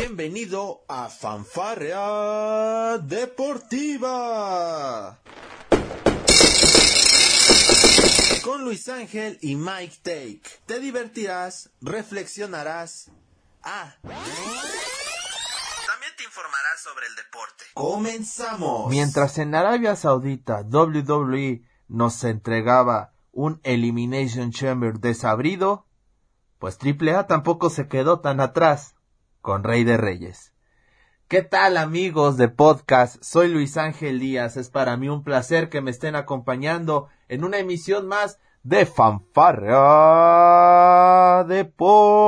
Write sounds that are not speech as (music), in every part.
Bienvenido a Fanfarrea Deportiva. Con Luis Ángel y Mike Take. Te divertirás, reflexionarás. Ah. También te informarás sobre el deporte. Comenzamos. Mientras en Arabia Saudita WWE nos entregaba un Elimination Chamber desabrido, pues AAA tampoco se quedó tan atrás con Rey de Reyes. ¿Qué tal amigos de podcast? Soy Luis Ángel Díaz. Es para mí un placer que me estén acompañando en una emisión más de Fanfarra Deportiva.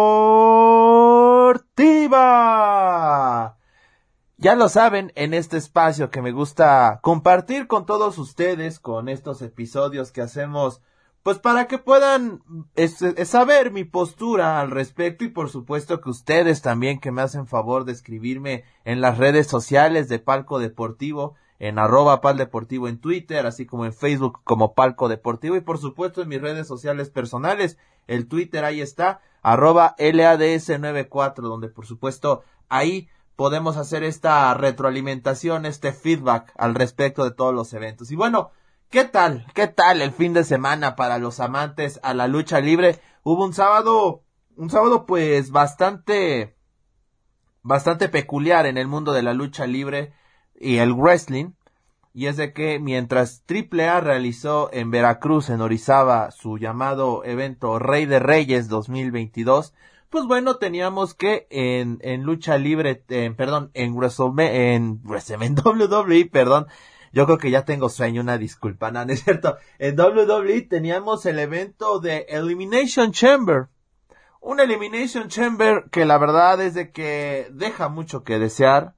Ya lo saben, en este espacio que me gusta compartir con todos ustedes, con estos episodios que hacemos pues para que puedan saber mi postura al respecto y por supuesto que ustedes también que me hacen favor de escribirme en las redes sociales de Palco Deportivo, en arroba pal deportivo en Twitter, así como en Facebook como Palco Deportivo y por supuesto en mis redes sociales personales, el Twitter ahí está, arroba LADS94, donde por supuesto ahí podemos hacer esta retroalimentación, este feedback al respecto de todos los eventos. Y bueno, ¿Qué tal? ¿Qué tal el fin de semana para los amantes a la lucha libre? Hubo un sábado, un sábado pues bastante, bastante peculiar en el mundo de la lucha libre y el wrestling. Y es de que mientras AAA realizó en Veracruz, en Orizaba, su llamado evento Rey de Reyes 2022, pues bueno, teníamos que en, en lucha libre, en, perdón, en WrestleMania, en WWE, (laughs) perdón, yo creo que ya tengo sueño, una disculpa, no, es cierto. En WWE teníamos el evento de Elimination Chamber. Un Elimination Chamber que la verdad es de que deja mucho que desear.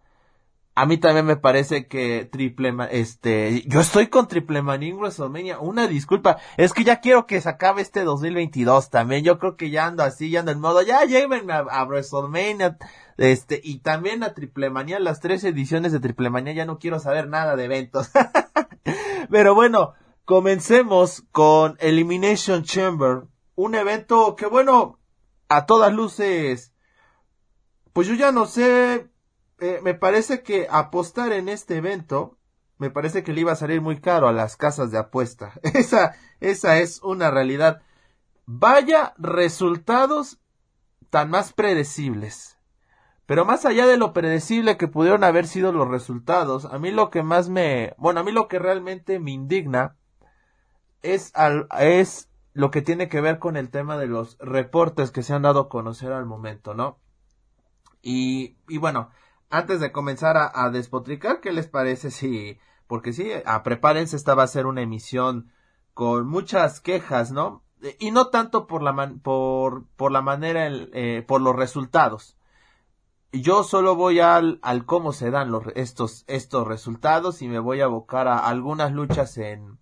A mí también me parece que triple, este, yo estoy con triple manía WrestleMania. Una disculpa, es que ya quiero que se acabe este 2022 también. Yo creo que ya ando así, ya ando en modo, ya llévenme a, a WrestleMania. Este, y también a Triple Manía, las tres ediciones de Triple Manía, ya no quiero saber nada de eventos. (laughs) Pero bueno, comencemos con Elimination Chamber. Un evento que bueno, a todas luces, pues yo ya no sé, eh, me parece que apostar en este evento, me parece que le iba a salir muy caro a las casas de apuesta. (laughs) Esa, esa es una realidad. Vaya resultados tan más predecibles. Pero más allá de lo predecible que pudieron haber sido los resultados, a mí lo que más me, bueno, a mí lo que realmente me indigna es al, es lo que tiene que ver con el tema de los reportes que se han dado a conocer al momento, ¿no? Y, y bueno, antes de comenzar a, despotricar, ¿qué les parece si, porque sí, a prepárense, esta va a ser una emisión con muchas quejas, ¿no? Y no tanto por la man, por, por la manera, eh, por los resultados, yo solo voy al, al cómo se dan los, estos, estos resultados y me voy a abocar a algunas luchas en,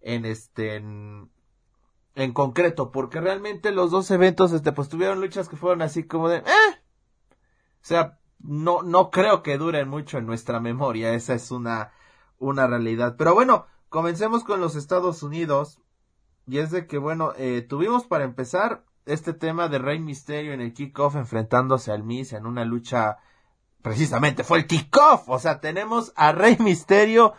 en este, en, en concreto, porque realmente los dos eventos, este, pues tuvieron luchas que fueron así como de, eh, o sea, no, no creo que duren mucho en nuestra memoria, esa es una, una realidad. Pero bueno, comencemos con los Estados Unidos, y es de que, bueno, eh, tuvimos para empezar este tema de Rey Misterio en el kickoff enfrentándose al Miz en una lucha precisamente fue el kickoff, o sea, tenemos a Rey Misterio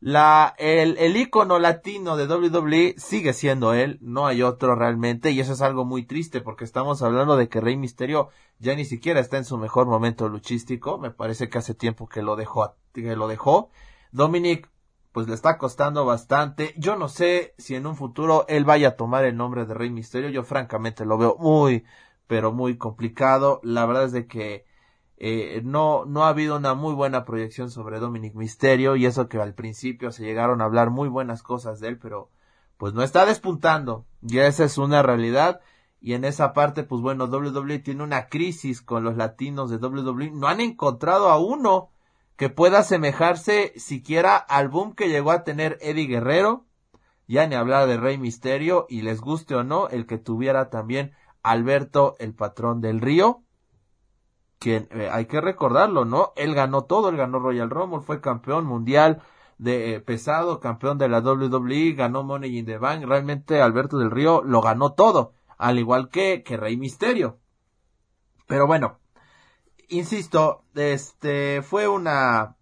la el el icono latino de WWE sigue siendo él, no hay otro realmente y eso es algo muy triste porque estamos hablando de que Rey Misterio ya ni siquiera está en su mejor momento luchístico, me parece que hace tiempo que lo dejó que lo dejó. Dominic pues le está costando bastante. Yo no sé si en un futuro él vaya a tomar el nombre de Rey Misterio. Yo francamente lo veo muy, pero muy complicado. La verdad es de que eh, no, no ha habido una muy buena proyección sobre Dominic Misterio y eso que al principio se llegaron a hablar muy buenas cosas de él, pero pues no está despuntando. Y esa es una realidad. Y en esa parte, pues bueno, WWE tiene una crisis con los latinos de WWE. No han encontrado a uno que pueda asemejarse siquiera al boom que llegó a tener Eddie Guerrero, ya ni hablar de Rey Misterio, y les guste o no, el que tuviera también Alberto el patrón del río, que eh, hay que recordarlo, ¿no? Él ganó todo, él ganó Royal Rumble, fue campeón mundial de eh, pesado, campeón de la WWE, ganó Money in the Bank, realmente Alberto del Río lo ganó todo, al igual que, que Rey Misterio. Pero bueno, insisto, este fue una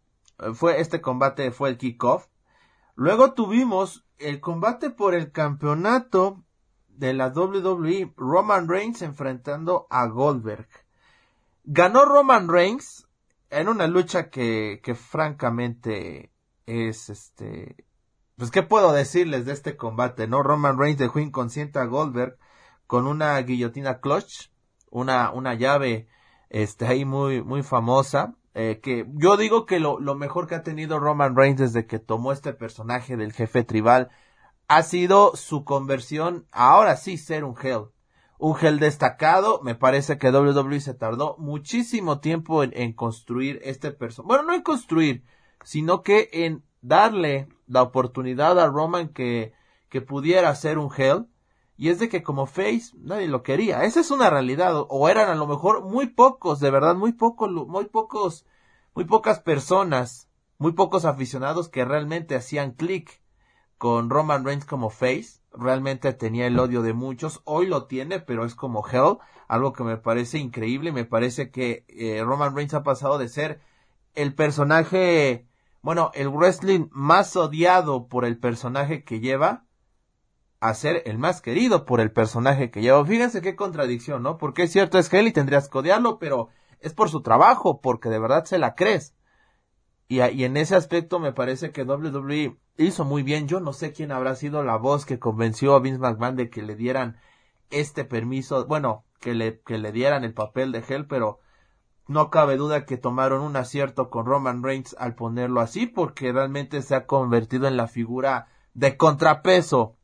fue este combate fue el kickoff. Luego tuvimos el combate por el campeonato de la WWE, Roman Reigns enfrentando a Goldberg. Ganó Roman Reigns en una lucha que, que francamente es este pues qué puedo decirles de este combate, ¿no? Roman Reigns dejó inconsciente a Goldberg con una guillotina clutch, una, una llave este ahí muy, muy famosa. Eh, que yo digo que lo, lo mejor que ha tenido Roman Reigns desde que tomó este personaje del jefe tribal ha sido su conversión ahora sí ser un Hell. Un Hell destacado, me parece que WWE se tardó muchísimo tiempo en, en construir este personaje. Bueno, no en construir, sino que en darle la oportunidad a Roman que, que pudiera ser un Hell y es de que como Face nadie lo quería. Esa es una realidad. O eran a lo mejor muy pocos, de verdad, muy pocos, muy pocos, muy pocas personas, muy pocos aficionados que realmente hacían clic con Roman Reigns como Face. Realmente tenía el odio de muchos. Hoy lo tiene, pero es como Hell. Algo que me parece increíble. Me parece que eh, Roman Reigns ha pasado de ser el personaje, bueno, el wrestling más odiado por el personaje que lleva a ser el más querido por el personaje que lleva. Fíjense qué contradicción, ¿no? Porque es cierto, es Hell y tendrías que odiarlo, pero es por su trabajo, porque de verdad se la crees. Y, y, en ese aspecto me parece que WWE hizo muy bien. Yo no sé quién habrá sido la voz que convenció a Vince McMahon de que le dieran este permiso, bueno, que le, que le dieran el papel de Hell, pero no cabe duda que tomaron un acierto con Roman Reigns al ponerlo así, porque realmente se ha convertido en la figura de contrapeso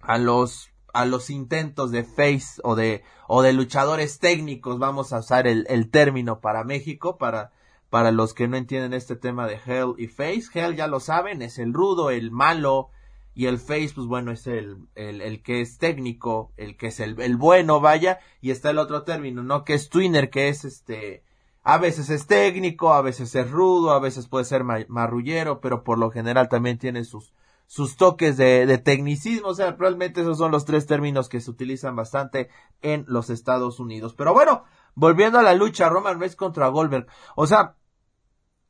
a los a los intentos de face o de o de luchadores técnicos vamos a usar el, el término para México para para los que no entienden este tema de Hell y Face Hell ya lo saben es el rudo el malo y el Face pues bueno es el el, el que es técnico el que es el, el bueno vaya y está el otro término no que es Twinner que es este a veces es técnico, a veces es rudo, a veces puede ser marrullero, pero por lo general también tiene sus, sus toques de, de, tecnicismo, o sea, realmente esos son los tres términos que se utilizan bastante en los Estados Unidos. Pero bueno, volviendo a la lucha, Roman Reigns contra Goldberg, o sea,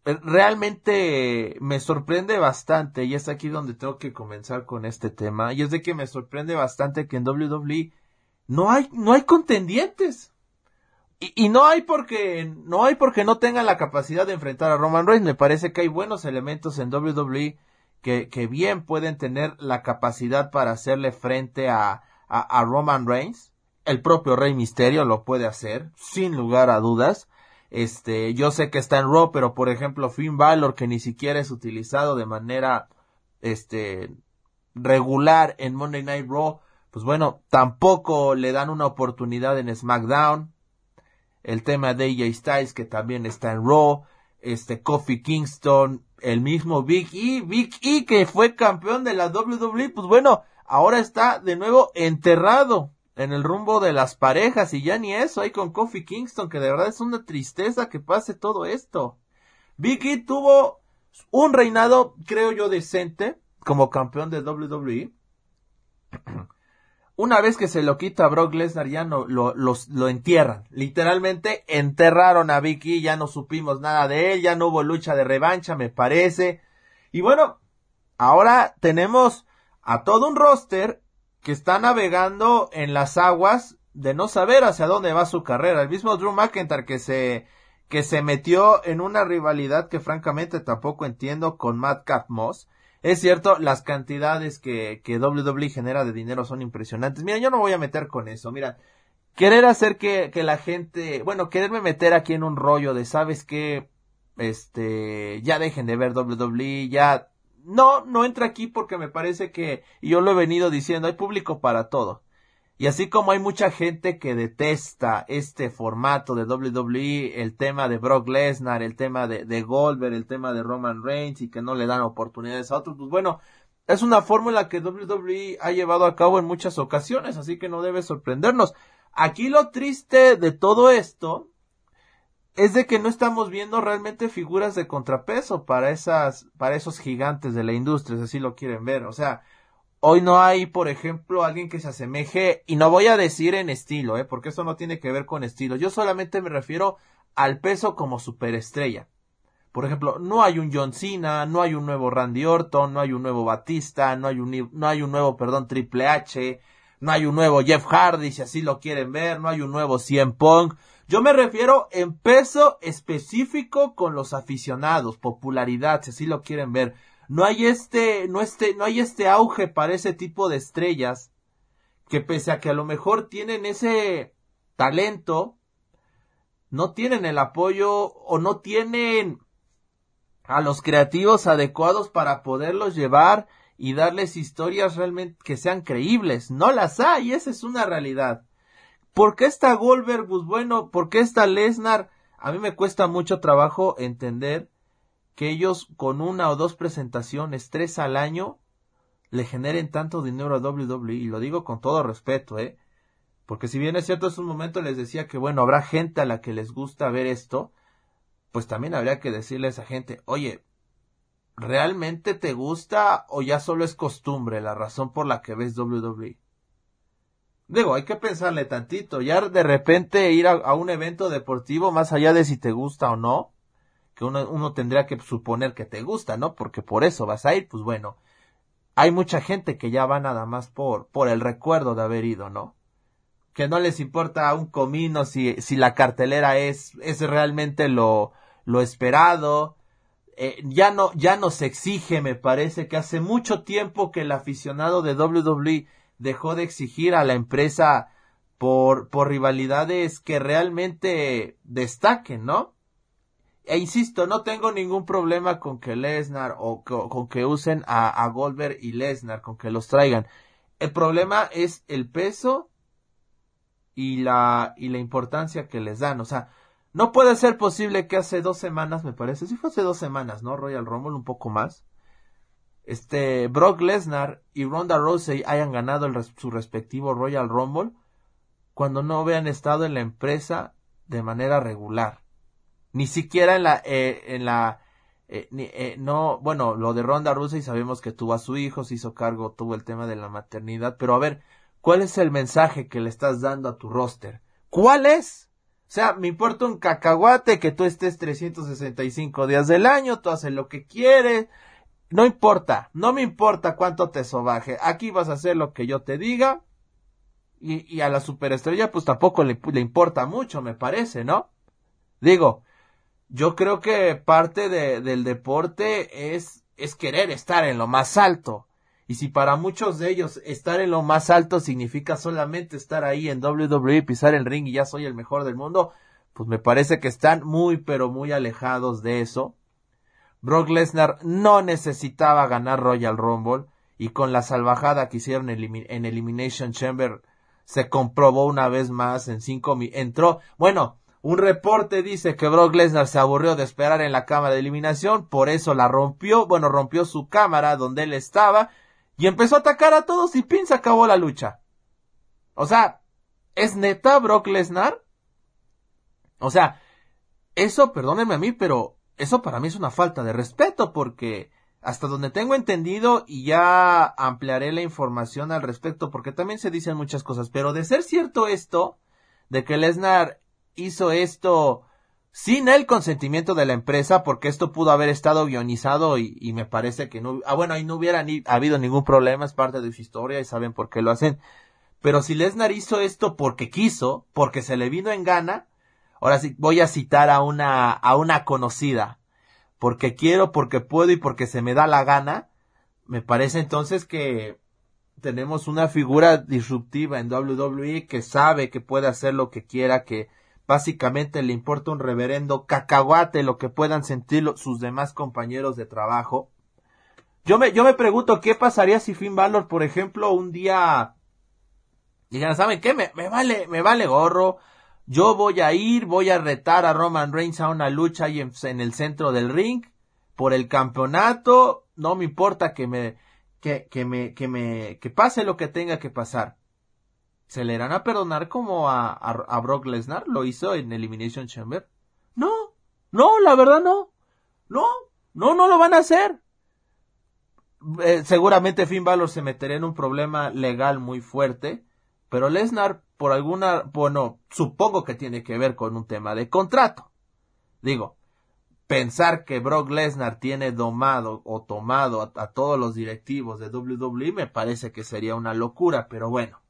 realmente me sorprende bastante, y es aquí donde tengo que comenzar con este tema, y es de que me sorprende bastante que en WWE no hay, no hay contendientes. Y, y no hay porque, no hay porque no tengan la capacidad de enfrentar a Roman Reigns, me parece que hay buenos elementos en WWE que, que bien pueden tener la capacidad para hacerle frente a, a, a Roman Reigns. El propio Rey Misterio lo puede hacer, sin lugar a dudas. Este, yo sé que está en Raw, pero por ejemplo Finn Balor, que ni siquiera es utilizado de manera, este, regular en Monday Night Raw, pues bueno, tampoco le dan una oportunidad en SmackDown. El tema de AJ Styles, que también está en Raw. Este, Kofi Kingston, el mismo Big E, Big E que fue campeón de la WWE, pues bueno, ahora está de nuevo enterrado en el rumbo de las parejas y ya ni eso hay con Kofi Kingston, que de verdad es una tristeza que pase todo esto. Big E tuvo un reinado, creo yo, decente como campeón de WWE. (clears throat) Una vez que se lo quita a Brock Lesnar ya no lo, lo entierran. Literalmente enterraron a Vicky, ya no supimos nada de él, ya no hubo lucha de revancha, me parece. Y bueno, ahora tenemos a todo un roster que está navegando en las aguas de no saber hacia dónde va su carrera. El mismo Drew McIntyre que se, que se metió en una rivalidad que francamente tampoco entiendo con Matt Moss es cierto, las cantidades que, que WWE genera de dinero son impresionantes. Mira, yo no voy a meter con eso. Mira, querer hacer que, que la gente, bueno, quererme meter aquí en un rollo de, ¿sabes qué? Este, ya dejen de ver WWE, ya, no, no entra aquí porque me parece que, y yo lo he venido diciendo, hay público para todo. Y así como hay mucha gente que detesta este formato de WWE, el tema de Brock Lesnar, el tema de, de Goldberg, el tema de Roman Reigns y que no le dan oportunidades a otros, pues bueno, es una fórmula que WWE ha llevado a cabo en muchas ocasiones, así que no debe sorprendernos. Aquí lo triste de todo esto es de que no estamos viendo realmente figuras de contrapeso para esas, para esos gigantes de la industria, si así lo quieren ver. O sea, Hoy no hay, por ejemplo, alguien que se asemeje, y no voy a decir en estilo, ¿eh? porque eso no tiene que ver con estilo. Yo solamente me refiero al peso como superestrella. Por ejemplo, no hay un John Cena, no hay un nuevo Randy Orton, no hay un nuevo Batista, no hay un, no hay un nuevo, perdón, Triple H, no hay un nuevo Jeff Hardy, si así lo quieren ver, no hay un nuevo CM Punk. Yo me refiero en peso específico con los aficionados, popularidad, si así lo quieren ver. No hay este, no este, no hay este auge para ese tipo de estrellas que pese a que a lo mejor tienen ese talento, no tienen el apoyo o no tienen a los creativos adecuados para poderlos llevar y darles historias realmente que sean creíbles. No las hay, esa es una realidad. ¿Por qué está Goldberg? Pues bueno, ¿por qué está Lesnar? A mí me cuesta mucho trabajo entender que ellos con una o dos presentaciones, tres al año, le generen tanto dinero a WWE. Y lo digo con todo respeto, ¿eh? Porque si bien es cierto, en un momento les decía que, bueno, habrá gente a la que les gusta ver esto, pues también habría que decirle a esa gente, oye, ¿realmente te gusta o ya solo es costumbre la razón por la que ves WWE? Digo, hay que pensarle tantito, ya de repente ir a, un evento deportivo, más allá de si te gusta o no, que uno, uno tendría que suponer que te gusta, ¿no? Porque por eso vas a ir, pues bueno, hay mucha gente que ya va nada más por, por el recuerdo de haber ido, ¿no? Que no les importa un comino si, si la cartelera es, es realmente lo, lo esperado. Eh, ya no, ya nos exige, me parece que hace mucho tiempo que el aficionado de WWE dejó de exigir a la empresa por, por rivalidades que realmente destaquen, ¿no? E insisto, no tengo ningún problema con que Lesnar o con, que usen a, a Goldberg y Lesnar, con que los traigan. El problema es el peso y la, y la importancia que les dan. O sea, no puede ser posible que hace dos semanas, me parece, si fue hace dos semanas, ¿no? Royal Rumble, un poco más. Este, Brock Lesnar y Ronda Rousey hayan ganado su respectivo Royal Rumble cuando no habían estado en la empresa de manera regular. Ni siquiera en la, eh, en la, eh, eh, no, bueno, lo de Ronda Rousey sabemos que tuvo a su hijo, se hizo cargo, tuvo el tema de la maternidad, pero a ver, ¿cuál es el mensaje que le estás dando a tu roster? ¿Cuál es? O sea, me importa un cacahuate que tú estés 365 días del año, tú haces lo que quieres. No importa, no me importa cuánto te sobaje. Aquí vas a hacer lo que yo te diga. Y, y a la superestrella pues tampoco le, le, importa mucho, me parece, ¿no? Digo, yo creo que parte de, del deporte es, es querer estar en lo más alto. Y si para muchos de ellos estar en lo más alto significa solamente estar ahí en WWE, pisar el ring y ya soy el mejor del mundo, pues me parece que están muy pero muy alejados de eso. Brock Lesnar no necesitaba ganar Royal Rumble y con la salvajada que hicieron en Elimination Chamber se comprobó una vez más en cinco entró, bueno, un reporte dice que Brock Lesnar se aburrió de esperar en la cámara de eliminación, por eso la rompió, bueno, rompió su cámara donde él estaba y empezó a atacar a todos y pin se acabó la lucha. O sea, ¿es neta Brock Lesnar? O sea, eso, perdónenme a mí, pero eso para mí es una falta de respeto porque hasta donde tengo entendido y ya ampliaré la información al respecto porque también se dicen muchas cosas, pero de ser cierto esto, de que Lesnar hizo esto sin el consentimiento de la empresa, porque esto pudo haber estado guionizado y, me parece que no, ah, bueno, ahí no hubiera ni, habido ningún problema, es parte de su historia y saben por qué lo hacen. Pero si Lesnar hizo esto porque quiso, porque se le vino en gana, ahora sí voy a citar a una, a una conocida, porque quiero, porque puedo y porque se me da la gana, me parece entonces que tenemos una figura disruptiva en WWE que sabe que puede hacer lo que quiera, que, Básicamente le importa un reverendo cacahuate lo que puedan sentir sus demás compañeros de trabajo. Yo me, yo me pregunto qué pasaría si Finn Balor, por ejemplo, un día digan, ¿saben qué? Me, me vale, me vale gorro. Yo voy a ir, voy a retar a Roman Reigns a una lucha ahí en, el centro del ring por el campeonato. No me importa que me, que, que me, que me, que pase lo que tenga que pasar. ¿Se le irán a perdonar como a, a, Brock Lesnar lo hizo en Elimination Chamber? No, no, la verdad no. No, no, no lo van a hacer. eh, seguramente Finn Balor se metería en un problema legal muy fuerte, pero Lesnar por alguna, bueno, supongo que tiene que ver con un tema de contrato. Digo, pensar que Brock Lesnar tiene domado o tomado a, todos los directivos de WWE me parece que sería una locura, pero bueno,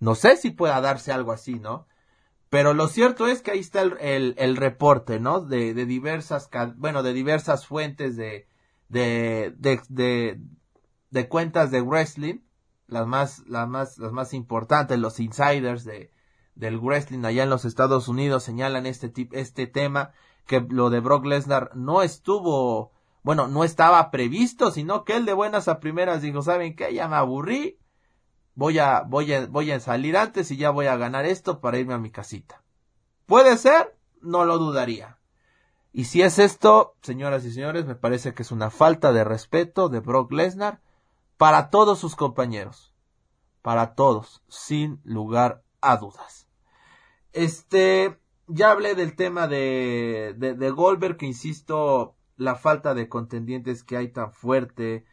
no sé si pueda darse algo así, ¿no? Pero lo cierto es que ahí está el, el, reporte, ¿no? De, de, diversas, bueno, de diversas fuentes de, de, de, de, cuentas de wrestling, las más, las más, las más importantes, los insiders de, del wrestling allá en los Estados Unidos señalan este, este tema, que lo de Brock Lesnar no estuvo, bueno, no estaba previsto, sino que él de buenas a primeras dijo, ¿saben qué? Ya me aburrí, voy a, voy a, voy a salir antes y ya voy a ganar esto para irme a mi casita. ¿Puede ser? No lo dudaría. Y si es esto, señoras y señores, me parece que es una falta de respeto de Brock Lesnar para todos sus compañeros. Para todos, sin lugar a dudas. Este, ya hablé del tema de, de, Goldberg, que insisto, la falta de contendientes que hay tan fuerte.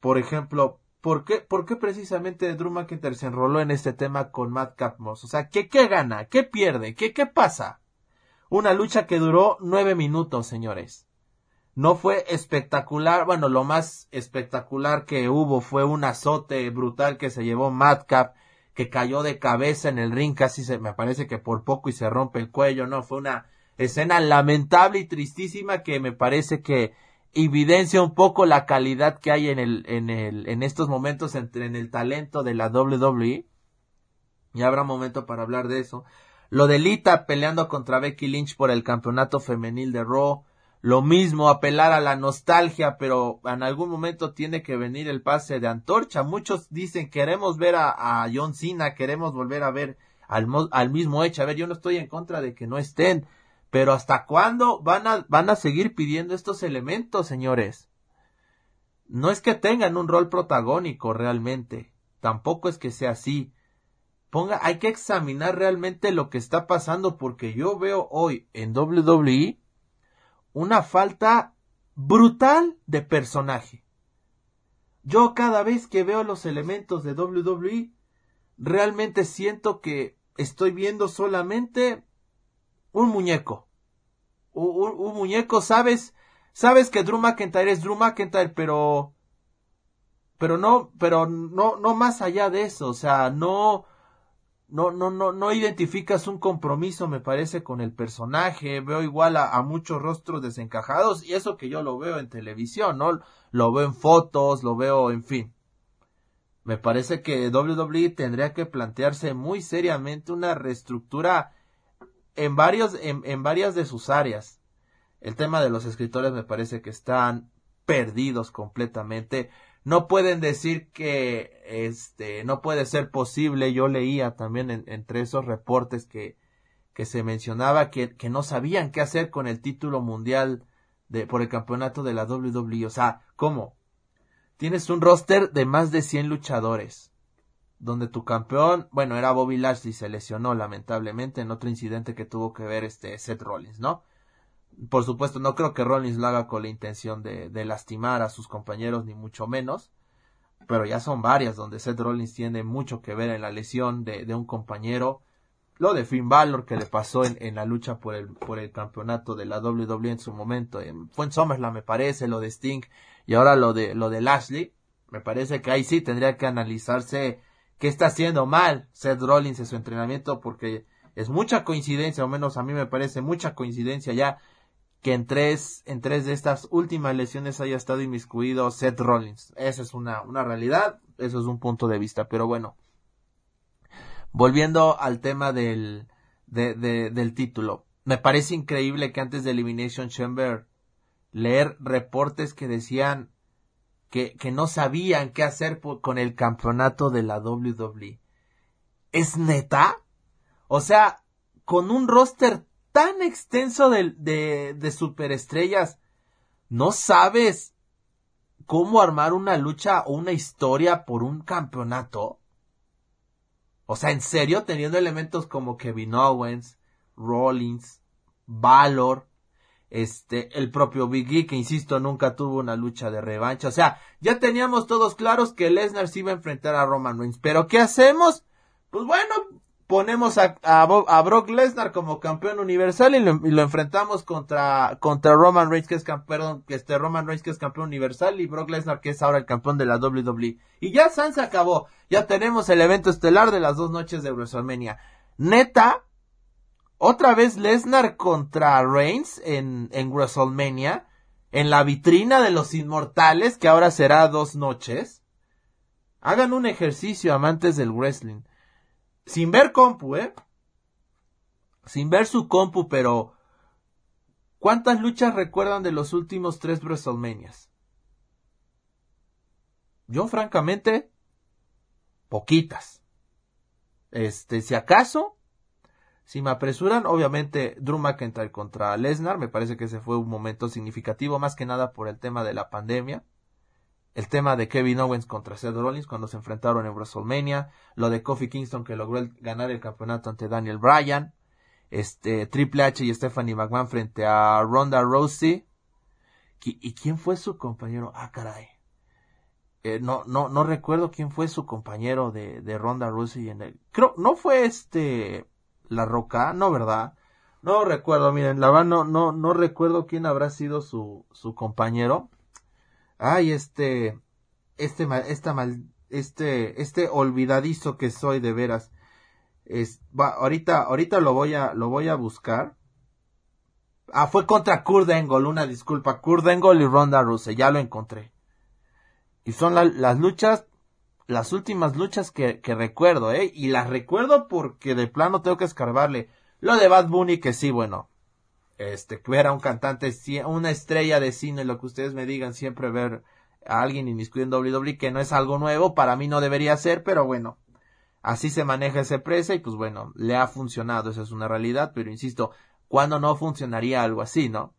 Por ejemplo, ¿por qué, por qué precisamente Drew McIntyre se enroló en este tema con Matt Capmos? O sea, ¿qué, qué gana? ¿Qué pierde? ¿Qué, qué pasa? Una lucha que duró nueve minutos, señores. No fue espectacular, bueno, lo más espectacular que hubo fue un azote brutal que se llevó Madcap, que cayó de cabeza en el ring, casi se, me parece que por poco y se rompe el cuello, no, fue una escena lamentable y tristísima que me parece que evidencia un poco la calidad que hay en el, en el, en estos momentos entre, en el talento de la WWE. Y habrá momento para hablar de eso. Lo de Lita peleando contra Becky Lynch por el campeonato femenil de Raw. Lo mismo, apelar a la nostalgia, pero en algún momento tiene que venir el pase de antorcha. Muchos dicen queremos ver a, John Cena, queremos volver a ver al, al mismo hecho. A ver, yo no estoy en contra de que no estén, pero ¿hasta cuándo van a, van a seguir pidiendo estos elementos, señores? No es que tengan un rol protagónico realmente, tampoco es que sea así, ponga, hay que examinar realmente lo que está pasando porque yo veo hoy en WWE una falta brutal de personaje. Yo cada vez que veo los elementos de WWE realmente siento que estoy viendo solamente un muñeco. Un, muñeco, sabes, sabes que Drew McIntyre es Drew McIntyre, pero pero no, pero no, no más allá de eso, o sea, no, no, no, no, no identificas un compromiso, me parece, con el personaje. Veo igual a, muchos rostros desencajados y eso que yo lo veo en televisión, ¿no? Lo veo en fotos, lo veo, en fin. Me parece que WWE tendría que plantearse muy seriamente una reestructura en varios, en, en varias de sus áreas. El tema de los escritores me parece que están perdidos completamente no pueden decir que este no puede ser posible. Yo leía también entre esos reportes que que se mencionaba que, que no sabían qué hacer con el título mundial de por el campeonato de la WWE o sea cómo tienes un roster de más de 100 luchadores donde tu campeón bueno era Bobby Lashley se lesionó lamentablemente en otro incidente que tuvo que ver este Seth Rollins no por supuesto, no creo que Rollins lo haga con la intención de, de, lastimar a sus compañeros, ni mucho menos. Pero ya son varias donde Seth Rollins tiene mucho que ver en la lesión de, de un compañero. Lo de Finn Balor que le pasó en, en, la lucha por el, por el campeonato de la WWE en su momento. fue en SummerSlam me parece, lo de Sting. Y ahora lo de, lo de Lashley. Me parece que ahí sí tendría que analizarse qué está haciendo mal Seth Rollins en su entrenamiento porque es mucha coincidencia, o menos a mí me parece mucha coincidencia ya que en tres, en tres de estas últimas lesiones haya estado inmiscuido Seth Rollins. Esa es una, una realidad, eso es un punto de vista, pero bueno. Volviendo al tema del, de, de, del título. Me parece increíble que antes de Elimination Chamber leer reportes que decían que, que no sabían qué hacer con el campeonato de la WWE. ¿Es neta? O sea, con un roster tan extenso de, de, de superestrellas, no sabes cómo armar una lucha o una historia por un campeonato. O sea, en serio, teniendo elementos como Kevin Owens, Rollins, Valor, este, el propio Big E, que insisto, nunca tuvo una lucha de revancha. O sea, ya teníamos todos claros que Lesnar se iba a enfrentar a Roman Reigns. Pero ¿qué hacemos? Pues bueno, ponemos a, Brock Lesnar como campeón universal y lo, enfrentamos contra, contra Roman Reigns, que es campeón, este Roman Reigns que es campeón universal y Brock Lesnar que es ahora el campeón de la WWE. Y ya San se acabó. Ya tenemos el evento estelar de las dos noches de WrestleMania. Neta, otra vez Lesnar contra Reigns en, en WrestleMania, en la vitrina de los inmortales, que ahora será dos noches. Hagan un ejercicio, amantes del wrestling sin ver compu, ¿eh? Sin ver su compu, pero ¿cuántas luchas recuerdan de los últimos tres WrestleManias? Yo, francamente, poquitas. Este, si acaso, si me apresuran, obviamente Drew McIntyre contra Lesnar, me parece que ese fue un momento significativo, más que nada por el tema de la pandemia el tema de Kevin Owens contra Seth Rollins cuando se enfrentaron en WrestleMania, lo de Kofi Kingston que logró ganar el campeonato ante Daniel Bryan, este Triple H y Stephanie McMahon frente a Ronda Rousey. ¿Y quién fue su compañero? Ah, caray. Eh, no, no, no recuerdo quién fue su compañero de, de Ronda Rousey en el, creo, no fue este, La Roca, no, ¿verdad? No recuerdo, miren, la verdad no, no, no recuerdo quién habrá sido su, su compañero ay, este, este, esta mal, este, este olvidadizo que soy de veras. Es, va, ahorita, ahorita lo voy a, lo voy a buscar. Ah, fue contra Kurt Angle, una disculpa, Kurt Angle y Ronda Rousey, ya lo encontré. Y son las luchas, las últimas luchas que, que recuerdo, eh, y las recuerdo porque de plano tengo que escarbarle. Lo de Bad Bunny que sí, bueno, este, era un cantante, una estrella de cine, lo que ustedes me digan, siempre ver a alguien inmiscuido en WWE, que no es algo nuevo, para mí no debería ser, pero bueno, así se maneja esa empresa y pues bueno, le ha funcionado, eso es una realidad, pero insisto, ¿cuándo no funcionaría algo así, no?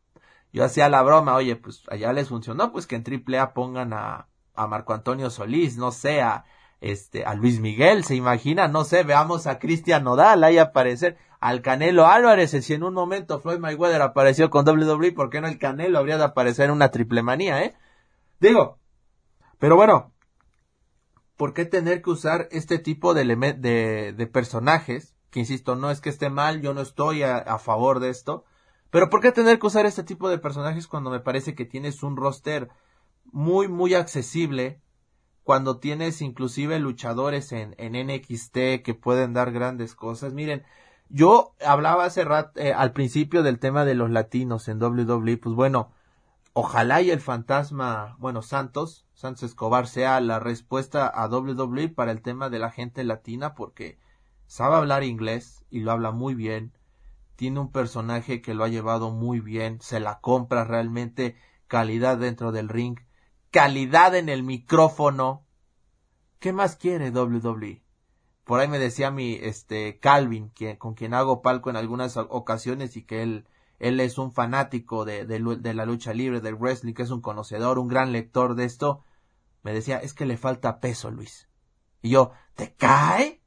Yo hacía la broma, oye, pues allá les funcionó, pues que en AAA pongan a, a Marco Antonio Solís, no sé, a, este, a Luis Miguel, se imagina, no sé, veamos a Cristian Nodal ahí aparecer, al Canelo Álvarez, si en un momento Floyd Mayweather apareció con WWE, ¿por qué no el Canelo habría de aparecer en una triple manía, eh? Digo, pero bueno, ¿por qué tener que usar este tipo de, de, personajes? Que insisto, no es que esté mal, yo no estoy a, a favor de esto, pero ¿por qué tener que usar este tipo de personajes cuando me parece que tienes un roster muy, muy accesible, cuando tienes inclusive luchadores en, en NXT que pueden dar grandes cosas. Miren, yo hablaba hace rato, eh, al principio del tema de los latinos en WWE, pues bueno, ojalá y el fantasma, bueno, Santos, Santos Escobar sea la respuesta a WWE para el tema de la gente latina porque sabe hablar inglés y lo habla muy bien, tiene un personaje que lo ha llevado muy bien, se la compra realmente, calidad dentro del ring, calidad en el micrófono. ¿Qué más quiere WWE? por ahí me decía mi este Calvin quien, con quien hago palco en algunas ocasiones y que él él es un fanático de, de, la lucha libre del wrestling que es un conocedor un gran lector de esto me decía es que le falta peso Luis y yo te cae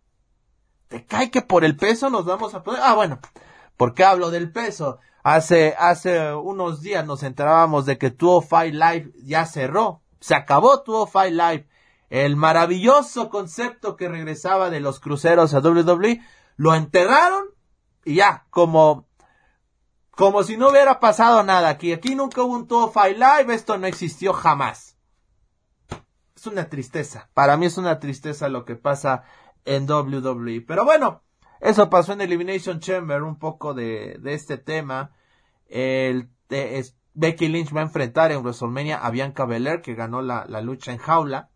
te cae que por el peso nos vamos a poder ah bueno ¿por qué hablo del peso? Hace, hace unos días nos enterábamos de que Tuo Fight Live ya cerró. Se acabó Tuo Fight Live el maravilloso concepto que regresaba de los cruceros a WWE, lo enterraron y ya, como, como si no hubiera pasado nada aquí. Aquí nunca hubo un Tuo Fight Live, esto no existió jamás. Es una tristeza. Para mí es una tristeza lo que pasa en WWE. Pero bueno, eso pasó en Elimination Chamber, un poco de, de este tema. El, Becky Lynch va a enfrentar en WrestleMania a Bianca Belair, que ganó la, la lucha en jaula.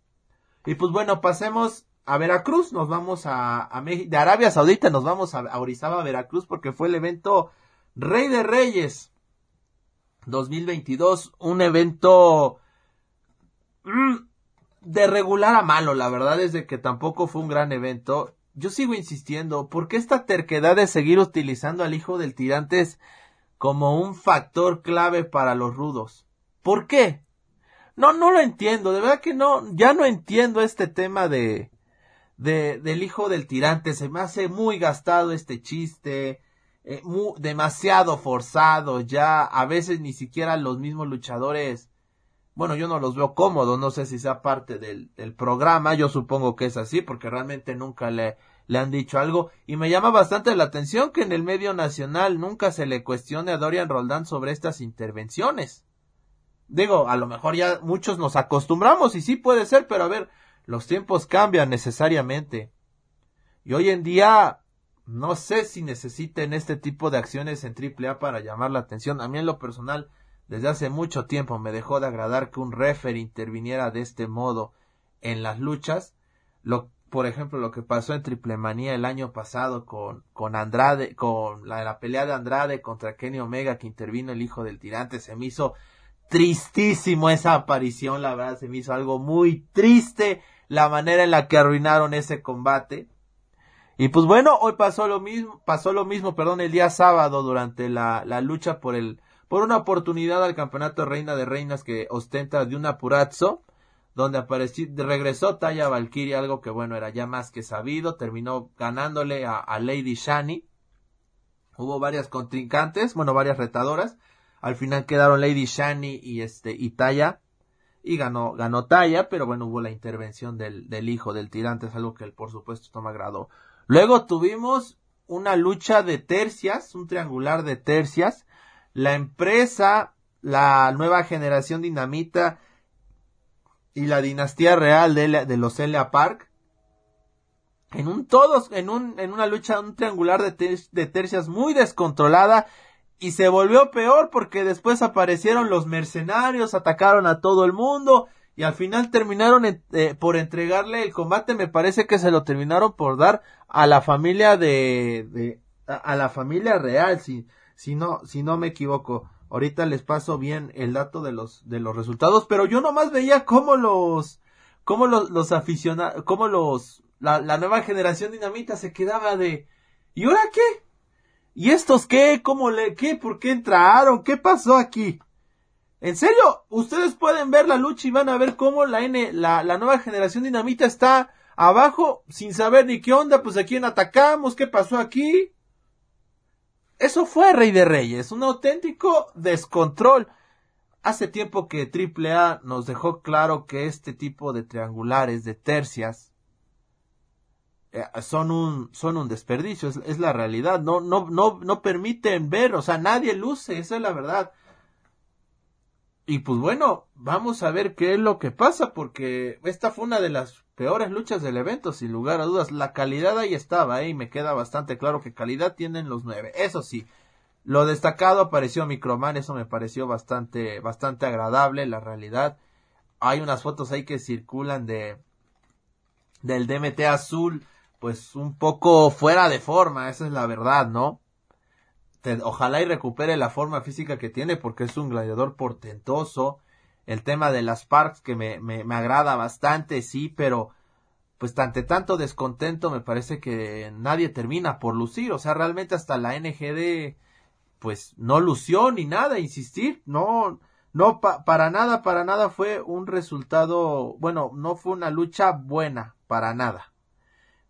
Y pues bueno, pasemos a Veracruz, nos vamos a, a de Arabia Saudita, nos vamos a, a Orizaba, Veracruz, porque fue el evento Rey de Reyes 2022, un evento mm, de regular a malo, la verdad es de que tampoco fue un gran evento. Yo sigo insistiendo, ¿por qué esta terquedad de seguir utilizando al hijo del tirantes como un factor clave para los rudos? ¿Por qué? No, no lo entiendo, de verdad que no, ya no entiendo este tema de, de, del hijo del tirante, se me hace muy gastado este chiste, eh, demasiado forzado, ya a veces ni siquiera los mismos luchadores, bueno, yo no los veo cómodos, no sé si sea parte del, programa, yo supongo que es así, porque realmente nunca le, le han dicho algo, y me llama bastante la atención que en el medio nacional nunca se le cuestione a Dorian Roldán sobre estas intervenciones. Digo, a lo mejor ya muchos nos acostumbramos y sí puede ser, pero a ver, los tiempos cambian necesariamente. Y hoy en día no sé si necesiten este tipo de acciones en AAA para llamar la atención. A mí en lo personal, desde hace mucho tiempo me dejó de agradar que un refer interviniera de este modo en las luchas. Lo, por ejemplo, lo que pasó en Triple Manía el año pasado con, Andrade, con la, pelea de Andrade contra Kenny Omega que intervino el hijo del tirante, se me hizo tristísimo esa aparición, la verdad se me hizo algo muy triste la manera en la que arruinaron ese combate. Y pues bueno, hoy pasó lo mismo, pasó lo mismo, perdón, el día sábado durante la lucha por el, por una oportunidad al campeonato Reina de Reinas que ostenta de un apurazzo, donde apareció, regresó Taya Valkyrie, algo que bueno, era ya más que sabido, terminó ganándole a, Lady Shani. Hubo varias contrincantes, bueno, varias retadoras. Al final quedaron Lady Shani y este, y Taya. Y ganó, ganó Taya, pero bueno, hubo la intervención del, del hijo del tirante, es algo que él por supuesto toma grado Luego tuvimos una lucha de tercias, un triangular de tercias. La empresa, la nueva generación dinamita y la dinastía real de, los Elia Park. En un todos, en un, en una lucha, un triangular de, de tercias muy descontrolada. Y se volvió peor porque después aparecieron los mercenarios, atacaron a todo el mundo y al final terminaron eh, por entregarle el combate, me parece que se lo terminaron por dar a la familia de, de a, la familia real, si no, si no me equivoco. Ahorita les paso bien el dato de los, de los resultados, pero yo nomás veía cómo los, cómo los, los aficionados, cómo los, la, la nueva generación dinamita se quedaba de, ¿y ahora qué? ¿Y estos qué? ¿Cómo le, qué? ¿Por qué entraron? ¿Qué pasó aquí? En serio, ustedes pueden ver la lucha y van a ver cómo la N, la, la nueva generación dinamita está abajo sin saber ni qué onda, pues a quién atacamos, qué pasó aquí. Eso fue Rey de Reyes, un auténtico descontrol. Hace tiempo que AAA nos dejó claro que este tipo de triangulares, de tercias, eh, son un, son un desperdicio, es, es, la realidad, no, no, no, no permiten ver, o sea, nadie luce, esa es la verdad. Y pues bueno, vamos a ver qué es lo que pasa, porque esta fue una de las peores luchas del evento, sin lugar a dudas. La calidad ahí estaba, ¿eh? y me queda bastante claro que calidad tienen los nueve. Eso sí, lo destacado apareció Microman, eso me pareció bastante, bastante agradable, la realidad. Hay unas fotos ahí que circulan de, del DMT azul, pues un poco fuera de forma, esa es la verdad, ¿no? ojalá y recupere la forma física que tiene porque es un gladiador portentoso. El tema de las Parks que me, me, me agrada bastante, sí, pero pues ante tanto descontento me parece que nadie termina por lucir. O sea, realmente hasta la NGD pues no lució ni nada, insistir, no, no para nada, para nada fue un resultado, bueno, no fue una lucha buena, para nada.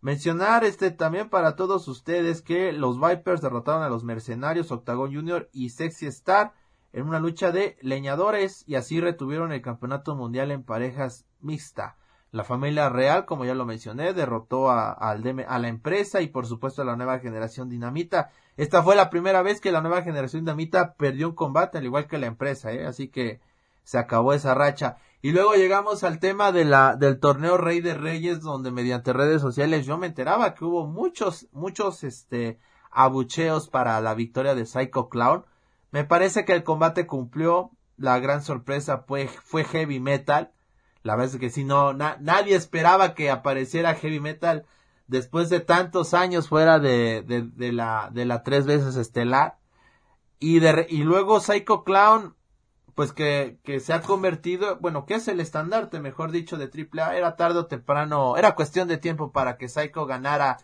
Mencionar este también para todos ustedes que los Vipers derrotaron a los Mercenarios, Octagon Junior y Sexy Star en una lucha de leñadores y así retuvieron el campeonato mundial en parejas mixta. La familia real, como ya lo mencioné, derrotó a, a, a la empresa y por supuesto a la nueva generación dinamita. Esta fue la primera vez que la nueva generación dinamita perdió un combate, al igual que la empresa, ¿eh? así que se acabó esa racha. Y luego llegamos al tema de la, del torneo Rey de Reyes, donde mediante redes sociales yo me enteraba que hubo muchos, muchos, este, abucheos para la victoria de Psycho Clown. Me parece que el combate cumplió. La gran sorpresa fue, fue Heavy Metal. La verdad es que si no, nadie esperaba que apareciera Heavy Metal después de tantos años fuera de, de, de la, de la tres veces estelar. Y de, y luego Psycho Clown pues que, que se ha convertido, bueno, que es el estandarte, mejor dicho, de AAA, era tarde o temprano, era cuestión de tiempo para que Psycho ganara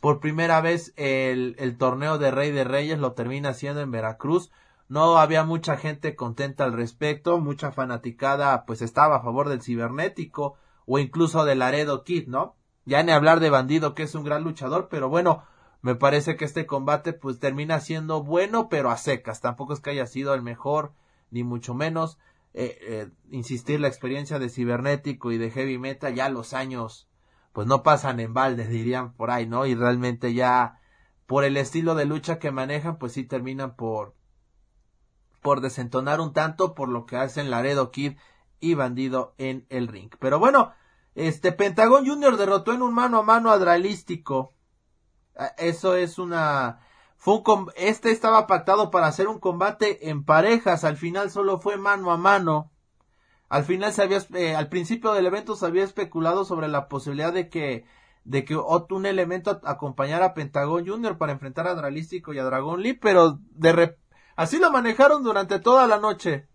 por primera vez el, el torneo de Rey de Reyes, lo termina haciendo en Veracruz, no había mucha gente contenta al respecto, mucha fanaticada pues estaba a favor del cibernético o incluso del Laredo Kid, ¿no? Ya ni hablar de Bandido que es un gran luchador, pero bueno, Me parece que este combate pues termina siendo bueno, pero a secas. Tampoco es que haya sido el mejor, ni mucho menos. Eh, eh, insistir la experiencia de cibernético y de heavy metal ya los años pues no pasan en balde dirían por ahí no y realmente ya por el estilo de lucha que manejan pues sí terminan por por desentonar un tanto por lo que hacen Laredo Kid y Bandido en el ring pero bueno este Pentagón Junior derrotó en un mano a mano a Dralístico ah, eso es una fue este estaba pactado para hacer un combate en parejas, al final solo fue mano a mano. Al final se había, eh, al principio del evento se había especulado sobre la posibilidad de que, de que un elemento acompañara a Pentagon Junior para enfrentar a Dralístico y a Dragon Lee, pero de así lo manejaron durante toda la noche.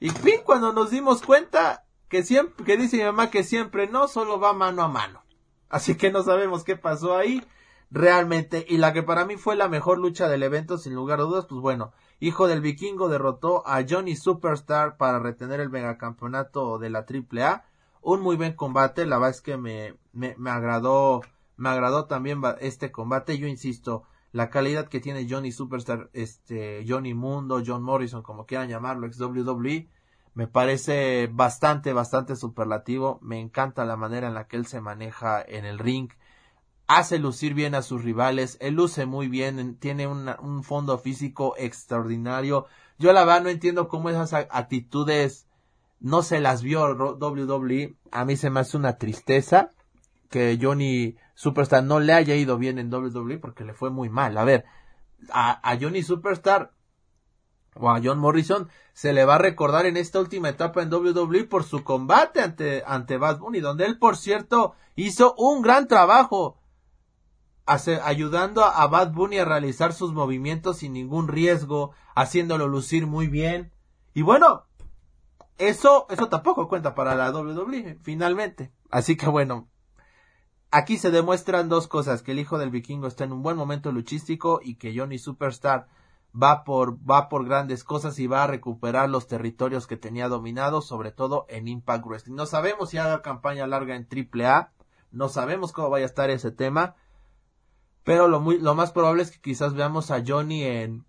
Y fin, cuando nos dimos cuenta que siempre, que dice mi mamá que siempre no, solo va mano a mano. Así que no sabemos qué pasó ahí realmente. Y la que para mí fue la mejor lucha del evento, sin lugar a dudas, pues bueno, Hijo del Vikingo derrotó a Johnny Superstar para retener el megacampeonato de la AAA. Un muy buen combate, la verdad es que me, me, me agradó, me agradó también este combate. Yo insisto, la calidad que tiene Johnny Superstar, este, Johnny Mundo, John Morrison, como quieran llamarlo, ex WWE, me parece bastante, bastante superlativo. Me encanta la manera en la que él se maneja en el ring hace lucir bien a sus rivales, él luce muy bien, tiene un fondo físico extraordinario. Yo la verdad no entiendo cómo esas actitudes no se las vio WWE. A mí se me hace una tristeza que Johnny Superstar no le haya ido bien en WWE porque le fue muy mal. A ver, a, Johnny Superstar o a John Morrison se le va a recordar en esta última etapa en WWE por su combate ante, ante Bad Bunny, donde él, por cierto, hizo un gran trabajo ayudando a Bad Bunny a realizar sus movimientos sin ningún riesgo, haciéndolo lucir muy bien. Y bueno, eso, eso tampoco cuenta para la WWE, finalmente. Así que bueno, aquí se demuestran dos cosas, que el hijo del vikingo está en un buen momento luchístico y que Johnny Superstar va por, va por grandes cosas y va a recuperar los territorios que tenía dominados, sobre todo en Impact Wrestling. No sabemos si haga campaña larga en AAA, no sabemos cómo vaya a estar ese tema, pero lo, muy, lo más probable es que quizás veamos a Johnny en,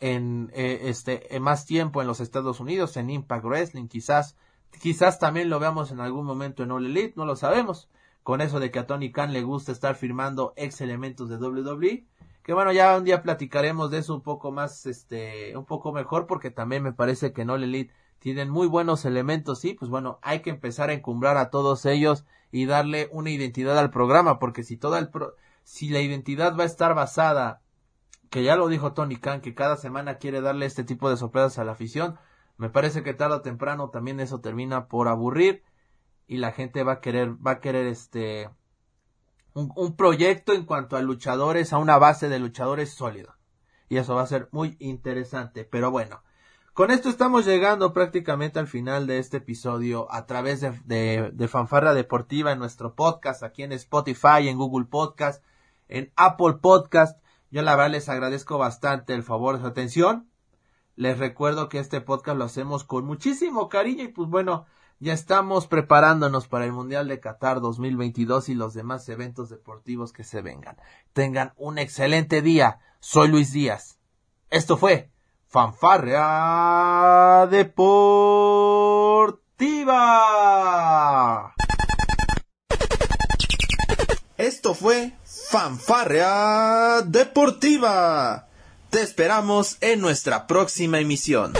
en eh, este en más tiempo en los Estados Unidos en Impact Wrestling quizás quizás también lo veamos en algún momento en All Elite no lo sabemos con eso de que a Tony Khan le gusta estar firmando ex elementos de WWE que bueno ya un día platicaremos de eso un poco más este un poco mejor porque también me parece que All Elite tienen muy buenos elementos y pues bueno hay que empezar a encumbrar a todos ellos y darle una identidad al programa porque si todo el pro si la identidad va a estar basada, que ya lo dijo Tony Khan, que cada semana quiere darle este tipo de sorpresas a la afición, me parece que tarde o temprano también eso termina por aburrir y la gente va a querer, va a querer este, un, un proyecto en cuanto a luchadores, a una base de luchadores sólida. Y eso va a ser muy interesante. Pero bueno, con esto estamos llegando prácticamente al final de este episodio a través de, de, de Fanfarra Deportiva en nuestro podcast, aquí en Spotify, en Google Podcast, en Apple Podcast. Yo la verdad les agradezco bastante el favor de su atención. Les recuerdo que este podcast lo hacemos con muchísimo cariño y pues bueno, ya estamos preparándonos para el Mundial de Qatar 2022 y los demás eventos deportivos que se vengan. Tengan un excelente día. Soy Luis Díaz. Esto fue Fanfarrea Deportiva. Esto fue Fanfarrea Deportiva. Te esperamos en nuestra próxima emisión.